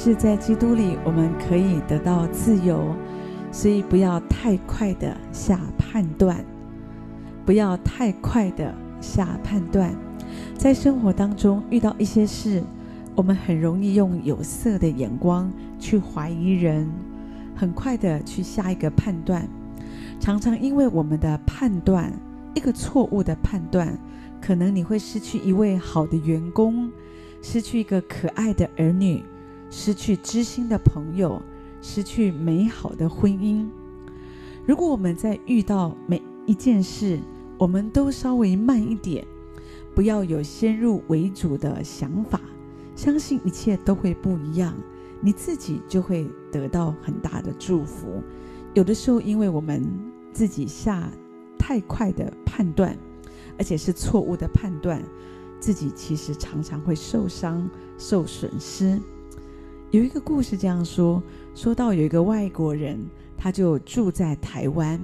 是在基督里，我们可以得到自由，所以不要太快的下判断，不要太快的下判断。在生活当中遇到一些事，我们很容易用有色的眼光去怀疑人，很快的去下一个判断。常常因为我们的判断，一个错误的判断，可能你会失去一位好的员工，失去一个可爱的儿女，失去知心的朋友，失去美好的婚姻。如果我们在遇到每一件事，我们都稍微慢一点，不要有先入为主的想法，相信一切都会不一样，你自己就会得到很大的祝福。有的时候，因为我们自己下太快的判断，而且是错误的判断，自己其实常常会受伤、受损失。有一个故事这样说：说到有一个外国人，他就住在台湾，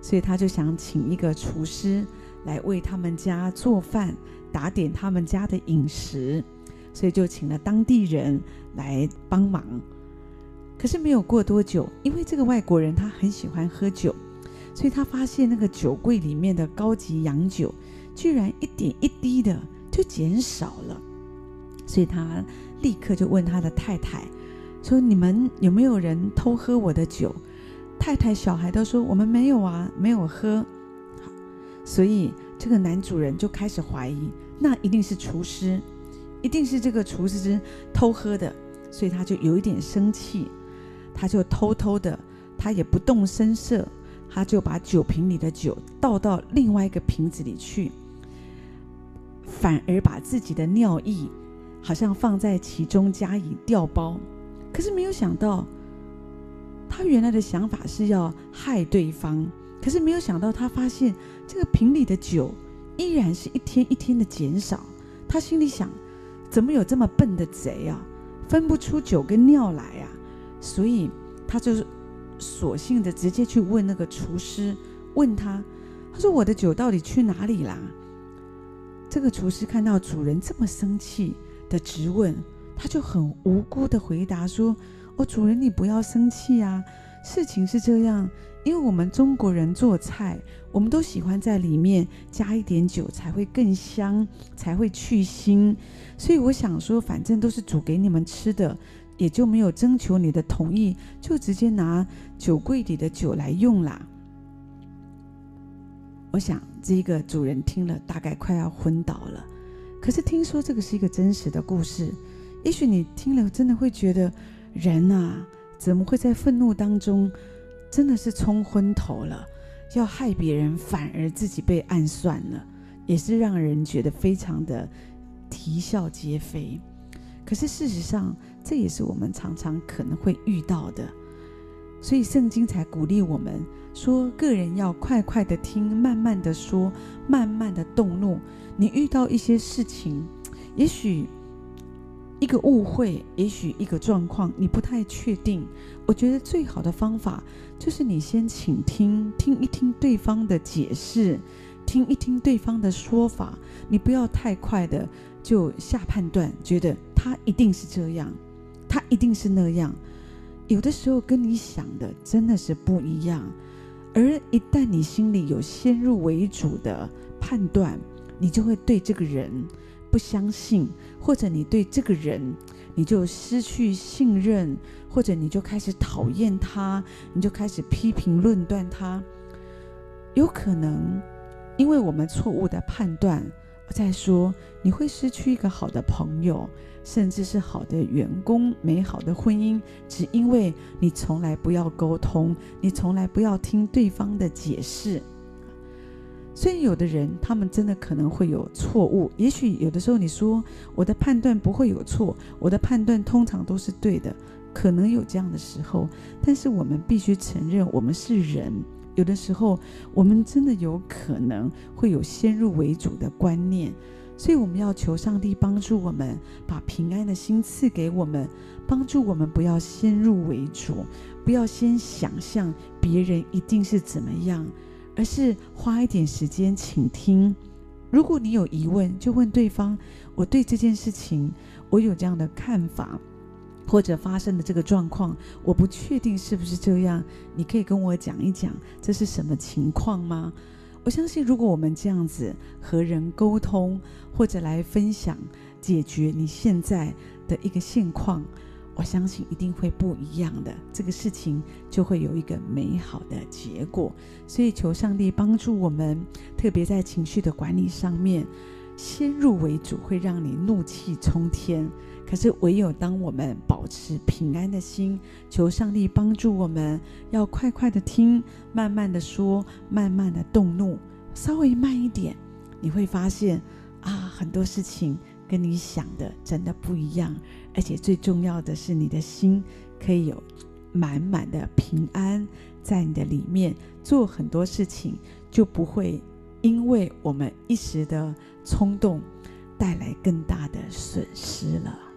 所以他就想请一个厨师来为他们家做饭，打点他们家的饮食，所以就请了当地人来帮忙。可是没有过多久，因为这个外国人他很喜欢喝酒，所以他发现那个酒柜里面的高级洋酒居然一点一滴的就减少了，所以他。立刻就问他的太太说：“你们有没有人偷喝我的酒？”太太、小孩都说：“我们没有啊，没有喝。”，所以这个男主人就开始怀疑，那一定是厨师，一定是这个厨师偷喝的，所以他就有一点生气，他就偷偷的，他也不动声色，他就把酒瓶里的酒倒到另外一个瓶子里去，反而把自己的尿液。好像放在其中加以调包，可是没有想到，他原来的想法是要害对方，可是没有想到，他发现这个瓶里的酒依然是一天一天的减少。他心里想：怎么有这么笨的贼啊，分不出酒跟尿来啊？所以他就索性的直接去问那个厨师，问他：他说我的酒到底去哪里啦？这个厨师看到主人这么生气。的质问，他就很无辜的回答说：“哦，主人，你不要生气啊。事情是这样，因为我们中国人做菜，我们都喜欢在里面加一点酒，才会更香，才会去腥。所以我想说，反正都是煮给你们吃的，也就没有征求你的同意，就直接拿酒柜里的酒来用啦。”我想这个主人听了，大概快要昏倒了。可是听说这个是一个真实的故事，也许你听了真的会觉得，人啊，怎么会在愤怒当中，真的是冲昏头了，要害别人，反而自己被暗算了，也是让人觉得非常的啼笑皆非。可是事实上，这也是我们常常可能会遇到的，所以圣经才鼓励我们说，个人要快快的听，慢慢的说，慢慢的动怒。你遇到一些事情，也许一个误会，也许一个状况，你不太确定。我觉得最好的方法就是你先倾听，听一听对方的解释，听一听对方的说法。你不要太快的就下判断，觉得他一定是这样，他一定是那样。有的时候跟你想的真的是不一样。而一旦你心里有先入为主的判断，你就会对这个人不相信，或者你对这个人你就失去信任，或者你就开始讨厌他，你就开始批评论断他。有可能，因为我们错误的判断，我在说你会失去一个好的朋友，甚至是好的员工、美好的婚姻，只因为你从来不要沟通，你从来不要听对方的解释。所以，有的人他们真的可能会有错误。也许有的时候你说我的判断不会有错，我的判断通常都是对的，可能有这样的时候。但是我们必须承认，我们是人，有的时候我们真的有可能会有先入为主的观念。所以我们要求上帝帮助我们，把平安的心赐给我们，帮助我们不要先入为主，不要先想象别人一定是怎么样。而是花一点时间倾听。如果你有疑问，就问对方：“我对这件事情，我有这样的看法，或者发生的这个状况，我不确定是不是这样，你可以跟我讲一讲这是什么情况吗？我相信，如果我们这样子和人沟通，或者来分享解决你现在的一个现况，我相信一定会不一样的，这个事情就会有一个美好的结果。所以，求上帝帮助我们，特别在情绪的管理上面，先入为主会让你怒气冲天。可是，唯有当我们保持平安的心，求上帝帮助我们，要快快的听，慢慢的说，慢慢的动怒，稍微慢一点，你会发现啊，很多事情跟你想的真的不一样，而且最重要的是，你的心可以有满满的平安在你的里面，做很多事情就不会因为我们一时的冲动带来更大的损失了。